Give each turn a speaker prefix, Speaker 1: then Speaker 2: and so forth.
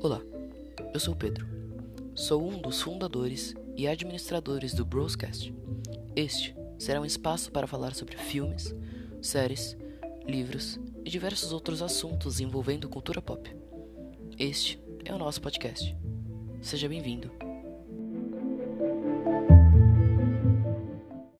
Speaker 1: Olá, eu sou o Pedro. Sou um dos fundadores e administradores do Broscast. Este será um espaço para falar sobre filmes, séries, livros e diversos outros assuntos envolvendo cultura pop. Este é o nosso podcast. Seja bem-vindo